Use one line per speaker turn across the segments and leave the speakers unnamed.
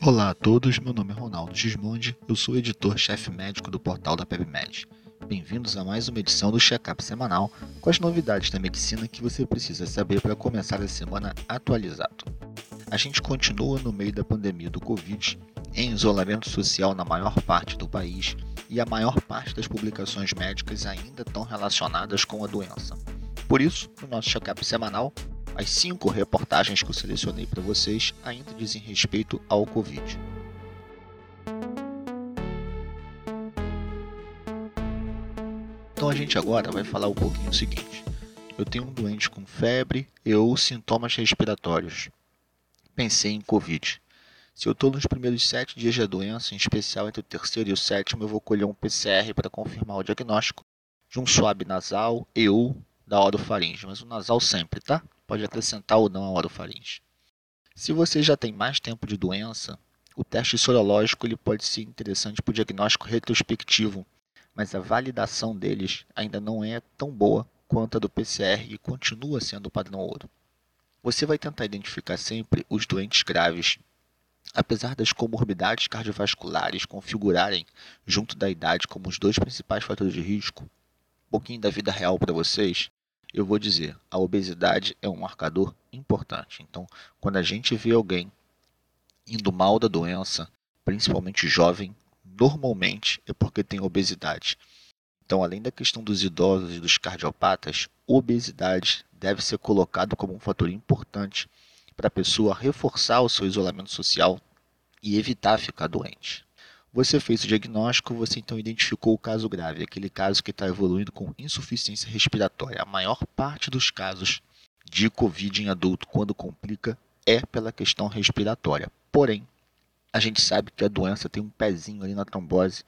Olá a todos, meu nome é Ronaldo Gismondi, eu sou editor-chefe médico do portal da PebMed. Bem-vindos a mais uma edição do Checkup semanal com as novidades da medicina que você precisa saber para começar a semana atualizado. A gente continua no meio da pandemia do Covid, em isolamento social na maior parte do país e a maior parte das publicações médicas ainda estão relacionadas com a doença. Por isso, no nosso check-up semanal, as cinco reportagens que eu selecionei para vocês ainda dizem respeito ao Covid. Então a gente agora vai falar um pouquinho o seguinte. Eu tenho um doente com febre e ou sintomas respiratórios. Pensei em Covid. Se eu estou nos primeiros sete dias da doença, em especial entre o terceiro e o sétimo, eu vou colher um PCR para confirmar o diagnóstico de um swab nasal e ou da orofaringe, mas o nasal sempre, tá? Pode acrescentar ou não a orofaringe. Se você já tem mais tempo de doença, o teste sorológico ele pode ser interessante para o diagnóstico retrospectivo, mas a validação deles ainda não é tão boa quanto a do PCR e continua sendo o padrão ouro. Você vai tentar identificar sempre os doentes graves. Apesar das comorbidades cardiovasculares configurarem, junto da idade, como os dois principais fatores de risco, um pouquinho da vida real para vocês, eu vou dizer, a obesidade é um marcador importante. Então, quando a gente vê alguém indo mal da doença, principalmente jovem, normalmente é porque tem obesidade. Então, além da questão dos idosos e dos cardiopatas, obesidade deve ser colocado como um fator importante para a pessoa reforçar o seu isolamento social e evitar ficar doente. Você fez o diagnóstico, você então identificou o caso grave, aquele caso que está evoluindo com insuficiência respiratória. A maior parte dos casos de Covid em adulto, quando complica, é pela questão respiratória. Porém, a gente sabe que a doença tem um pezinho ali na trombose.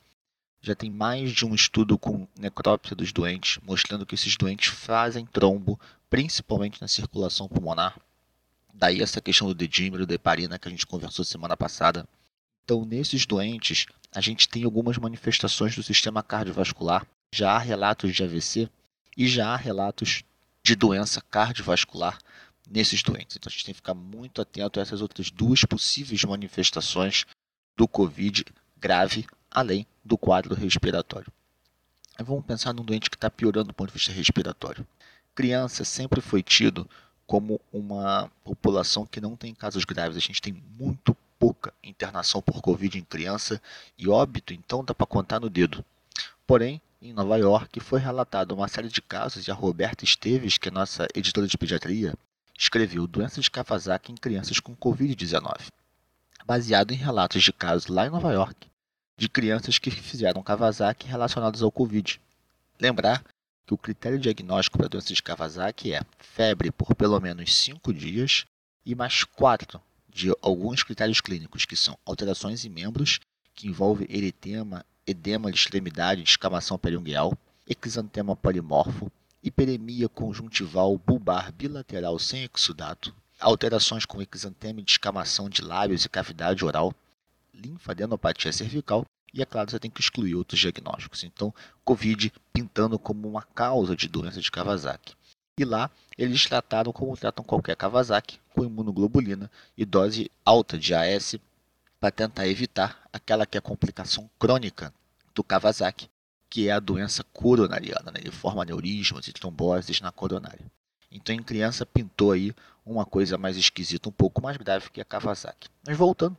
Já tem mais de um estudo com necrópsia dos doentes, mostrando que esses doentes fazem trombo, principalmente na circulação pulmonar. Daí essa questão do dedímero, da heparina que a gente conversou semana passada. Então, nesses doentes, a gente tem algumas manifestações do sistema cardiovascular. Já há relatos de AVC e já há relatos de doença cardiovascular nesses doentes. Então, a gente tem que ficar muito atento a essas outras duas possíveis manifestações do COVID grave, além do quadro respiratório. Vamos pensar num doente que está piorando do ponto de vista respiratório. Criança sempre foi tido como uma população que não tem casos graves. A gente tem muito pouca internação por Covid em criança e óbito, então dá para contar no dedo. Porém, em Nova York foi relatada uma série de casos e a Roberta Esteves, que é nossa editora de pediatria, escreveu Doença de Kawasaki em crianças com Covid-19, baseado em relatos de casos lá em Nova York de crianças que fizeram Kawasaki relacionados ao Covid. Lembrar que o critério diagnóstico para a doença de Kawasaki é febre por pelo menos 5 dias e mais 4 de alguns critérios clínicos, que são alterações em membros, que envolvem eritema, edema de extremidade, descamação periungueal, exantema polimorfo, hiperemia conjuntival bulbar bilateral sem exudato, alterações com exantema e descamação de lábios e cavidade oral, linfadenopatia cervical e, é claro, você tem que excluir outros diagnósticos. Então, COVID pintando como uma causa de doença de Kawasaki. E lá eles trataram como tratam qualquer Kawasaki, com imunoglobulina e dose alta de AS para tentar evitar aquela que é a complicação crônica do Kawasaki, que é a doença coronariana. Né? Ele forma aneurismas e tromboses na coronária. Então, em criança, pintou aí uma coisa mais esquisita, um pouco mais grave que a Kawasaki. Mas voltando,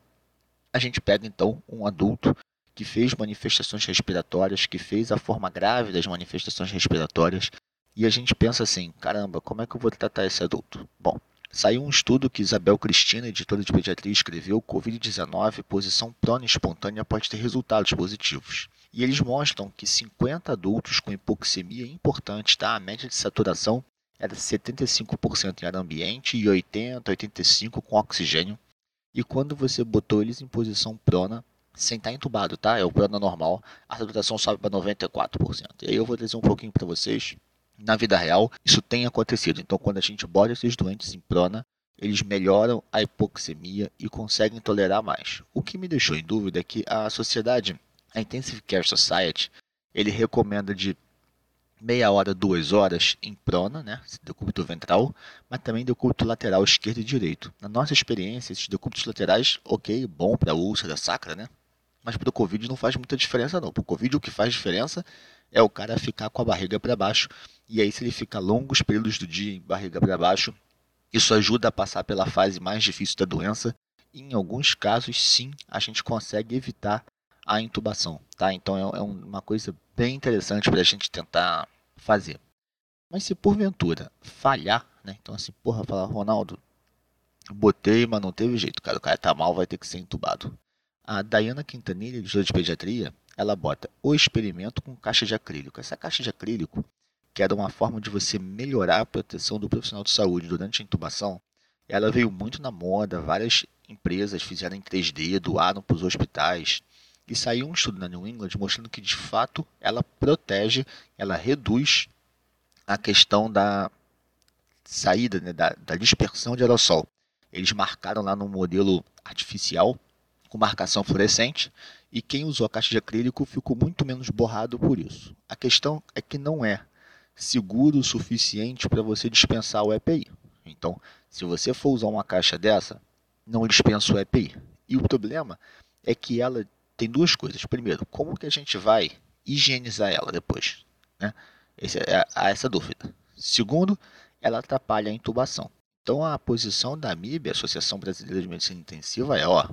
a gente pega então um adulto que fez manifestações respiratórias, que fez a forma grave das manifestações respiratórias, e a gente pensa assim: caramba, como é que eu vou tratar esse adulto? Bom, Saiu um estudo que Isabel Cristina, editora de pediatria, escreveu: Covid-19, posição prona espontânea pode ter resultados positivos. E eles mostram que 50 adultos com hipoxemia importante, tá? a média de saturação era 75% em ar ambiente e 80, 85 com oxigênio. E quando você botou eles em posição prona, sem estar entubado, tá? É o prona normal, a saturação sobe para 94%. E aí eu vou trazer um pouquinho para vocês na vida real, isso tem acontecido. Então, quando a gente bota esses doentes em prona, eles melhoram a hipoxemia e conseguem tolerar mais. O que me deixou em dúvida é que a sociedade, a Intensive Care Society, ele recomenda de meia hora, duas horas em prona, né, decúbito ventral, mas também decúbito lateral esquerdo e direito. Na nossa experiência, esses decúbitos laterais, ok, bom para úlcera sacra, né? Mas para o Covid não faz muita diferença não. Para o Covid o que faz diferença é o cara ficar com a barriga para baixo. E aí se ele fica longos períodos do dia em barriga para baixo, isso ajuda a passar pela fase mais difícil da doença. E em alguns casos, sim, a gente consegue evitar a intubação, tá? Então é, é uma coisa bem interessante para a gente tentar fazer. Mas se porventura falhar, né? Então assim, porra, falar, Ronaldo, botei, mas não teve jeito, cara. O cara tá mal, vai ter que ser entubado. A Diana Quintanilha, editora de pediatria, ela bota o experimento com caixa de acrílico. Essa caixa de acrílico, que era uma forma de você melhorar a proteção do profissional de saúde durante a intubação, ela veio muito na moda, várias empresas fizeram em 3D, doaram para os hospitais. E saiu um estudo na New England mostrando que de fato ela protege, ela reduz a questão da saída, né, da, da dispersão de aerossol. Eles marcaram lá no modelo artificial com marcação fluorescente e quem usou a caixa de acrílico ficou muito menos borrado por isso. A questão é que não é seguro o suficiente para você dispensar o EPI. Então, se você for usar uma caixa dessa, não dispensa o EPI. E o problema é que ela tem duas coisas. Primeiro, como que a gente vai higienizar ela depois? Né? Essa é, há essa dúvida. Segundo, ela atrapalha a intubação. Então, a posição da AMIB, Associação Brasileira de Medicina Intensiva, é: ó,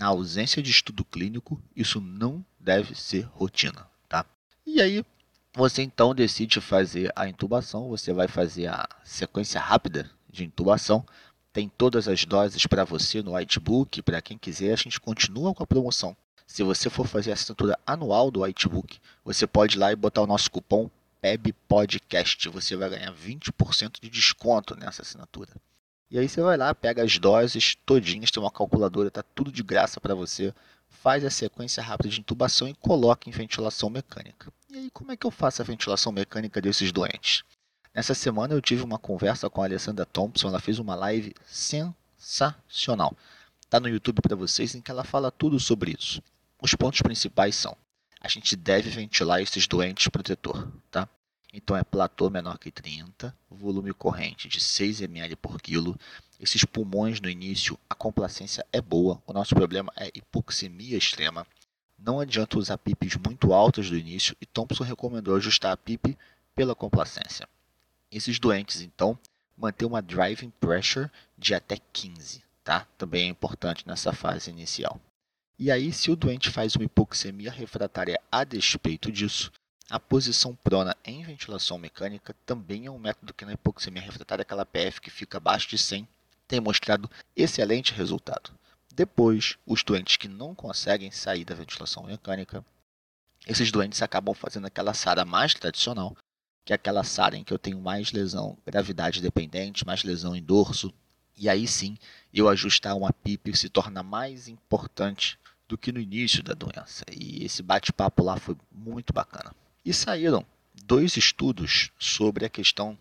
na ausência de estudo clínico, isso não deve ser rotina. Tá? E aí, você então decide fazer a intubação, você vai fazer a sequência rápida de intubação. Tem todas as doses para você no Whitebook, para quem quiser, a gente continua com a promoção. Se você for fazer a assinatura anual do Whitebook, você pode ir lá e botar o nosso cupom PEBPODCAST. Você vai ganhar 20% de desconto nessa assinatura. E aí você vai lá, pega as doses todinhas, tem uma calculadora, tá tudo de graça para você. Faz a sequência rápida de intubação e coloca em ventilação mecânica. E aí como é que eu faço a ventilação mecânica desses doentes? Nessa semana eu tive uma conversa com a Alessandra Thompson, ela fez uma live sensacional. Tá no YouTube para vocês em que ela fala tudo sobre isso. Os pontos principais são: a gente deve ventilar esses doentes protetor, tá? Então é platô menor que 30, volume corrente de 6 ml por quilo. Esses pulmões no início, a complacência é boa. O nosso problema é hipoxemia extrema. Não adianta usar PIPs muito altas do início e Thompson recomendou ajustar a PIP pela complacência. Esses doentes, então, manter uma driving pressure de até 15, tá? Também é importante nessa fase inicial. E aí, se o doente faz uma hipoxemia refratária a despeito disso, a posição prona em ventilação mecânica também é um método que na hipoxemia refratária, aquela PF que fica abaixo de 100, tem mostrado excelente resultado. Depois, os doentes que não conseguem sair da ventilação mecânica, esses doentes acabam fazendo aquela SARA mais tradicional, que é aquela SARA em que eu tenho mais lesão gravidade dependente, mais lesão em dorso, e aí sim eu ajustar uma PIP se torna mais importante do que no início da doença. E esse bate-papo lá foi muito bacana. E saíram dois estudos sobre a questão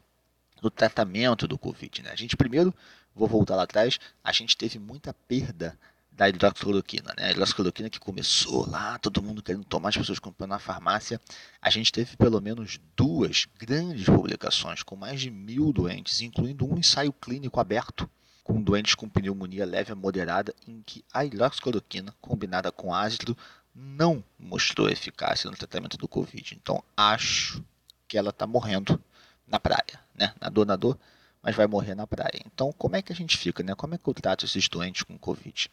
do tratamento do Covid. Né? A gente primeiro, vou voltar lá atrás, a gente teve muita perda da hidroxicloroquina. Né? A hidroxicloroquina que começou lá, todo mundo querendo tomar, as pessoas comprando na farmácia. A gente teve pelo menos duas grandes publicações com mais de mil doentes, incluindo um ensaio clínico aberto com doentes com pneumonia leve a moderada, em que a hidroxicloroquina combinada com ácido não mostrou eficácia no tratamento do Covid. Então, acho que ela está morrendo na praia, né? Nadou, nadou, mas vai morrer na praia. Então, como é que a gente fica, né? Como é que eu trato esses doentes com Covid?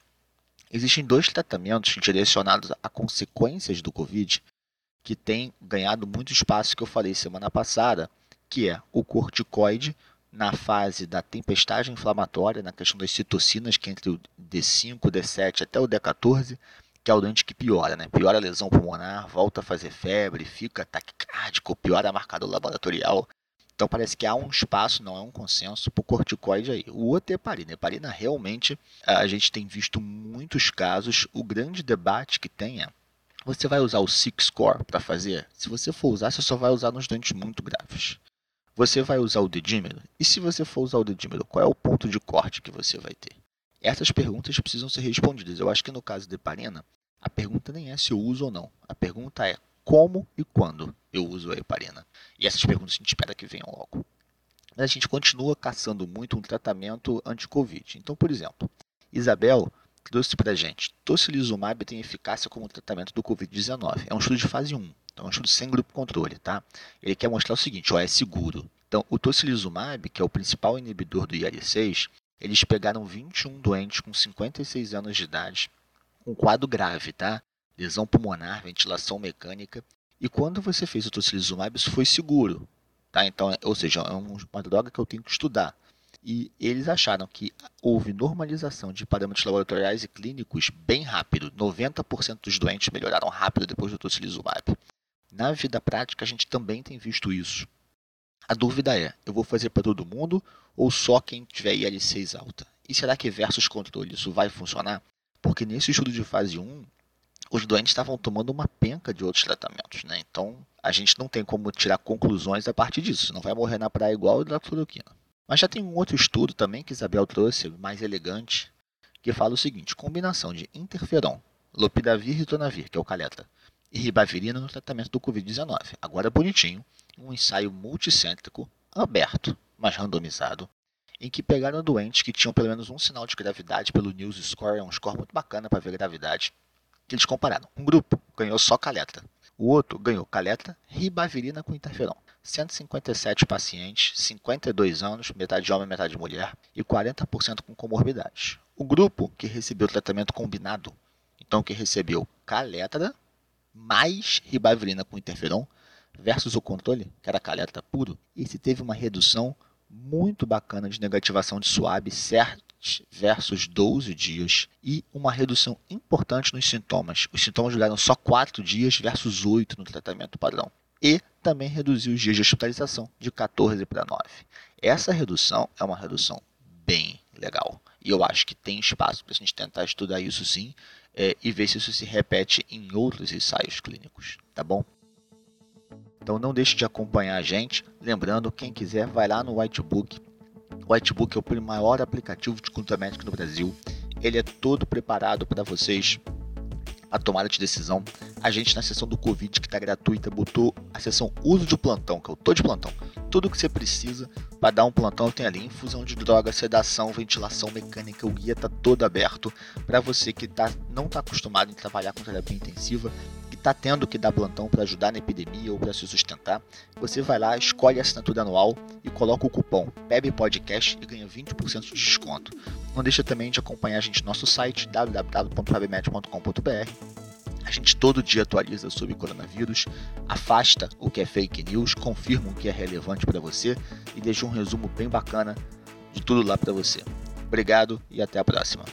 Existem dois tratamentos direcionados a consequências do Covid que têm ganhado muito espaço que eu falei semana passada, que é o corticoide na fase da tempestade inflamatória, na questão das citocinas, que é entre o D5, o D7 até o D14, que é o doente que piora, né? Piora a lesão pulmonar, volta a fazer febre, fica taquicárdico, piora a marcador laboratorial. Então parece que há um espaço, não é um consenso, para o corticoide aí. O outro é heparina. Heparina realmente, a gente tem visto muitos casos. O grande debate que tem é, você vai usar o Six Score para fazer? Se você for usar, você só vai usar nos doentes muito graves. Você vai usar o dedímero? E se você for usar o dedímero, qual é o ponto de corte que você vai ter? Essas perguntas precisam ser respondidas. Eu acho que no caso de Parena, a pergunta nem é se eu uso ou não. A pergunta é como e quando eu uso a heparina. E essas perguntas a gente espera que venham logo. Mas a gente continua caçando muito um tratamento anti-Covid. Então, por exemplo, Isabel trouxe para a gente, tocilizumab tem eficácia como tratamento do Covid-19. É um estudo de fase 1, então é um estudo sem grupo controle, tá? Ele quer mostrar o seguinte, ó, é seguro. Então, o tocilizumab, que é o principal inibidor do IL-6, eles pegaram 21 doentes com 56 anos de idade, com quadro grave, tá? Lesão pulmonar, ventilação mecânica. E quando você fez o tocilizumab, isso foi seguro, tá? Então, ou seja, é uma droga que eu tenho que estudar. E eles acharam que houve normalização de parâmetros laboratoriais e clínicos bem rápido. 90% dos doentes melhoraram rápido depois do tocilizumab. Na vida prática, a gente também tem visto isso. A dúvida é: eu vou fazer para todo mundo ou só quem tiver IL6 alta? E será que versus controle isso vai funcionar? Porque nesse estudo de fase 1, os doentes estavam tomando uma penca de outros tratamentos, né? Então a gente não tem como tirar conclusões a partir disso. Não vai morrer na praia igual da cloroquina. Mas já tem um outro estudo também que Isabel trouxe, mais elegante, que fala o seguinte: combinação de interferon, lopidavir e ritonavir, que é o caletra, e ribavirina no tratamento do Covid-19. Agora bonitinho, um ensaio multicêntrico, aberto, mas randomizado, em que pegaram doentes que tinham pelo menos um sinal de gravidade pelo News Score, é um score muito bacana para ver gravidade, que eles compararam. Um grupo ganhou só caletra, o outro ganhou caletra, ribavirina com interferon. 157 pacientes, 52 anos, metade homem, metade mulher, e 40% com comorbidades. O grupo que recebeu tratamento combinado, então que recebeu caletra mais ribavirina com interferon, versus o controle, que era caleta puro, esse teve uma redução muito bacana de negativação de SWAB 7 versus 12 dias e uma redução importante nos sintomas. Os sintomas duraram só 4 dias versus 8 no tratamento padrão. E também reduziu os dias de hospitalização de 14 para 9. Essa redução é uma redução bem legal. E eu acho que tem espaço para a gente tentar estudar isso sim é, e ver se isso se repete em outros ensaios clínicos, tá bom? Então não deixe de acompanhar a gente. Lembrando, quem quiser, vai lá no Whitebook. O Whitebook é o maior aplicativo de conta médica no Brasil. Ele é todo preparado para vocês a tomada de decisão. A gente na sessão do Covid, que está gratuita, botou a sessão uso de plantão, que eu tô de plantão. Tudo que você precisa para dar um plantão tem ali infusão de droga, sedação, ventilação mecânica, o guia está todo aberto para você que tá, não está acostumado em trabalhar com terapia intensiva está tendo que dar plantão para ajudar na epidemia ou para se sustentar, você vai lá, escolhe a assinatura anual e coloca o cupom PEBPODCAST e ganha 20% de desconto. Não deixa também de acompanhar a gente no nosso site www.pebmed.com.br a gente todo dia atualiza sobre coronavírus, afasta o que é fake news, confirma o que é relevante para você e deixa um resumo bem bacana de tudo lá para você. Obrigado e até a próxima.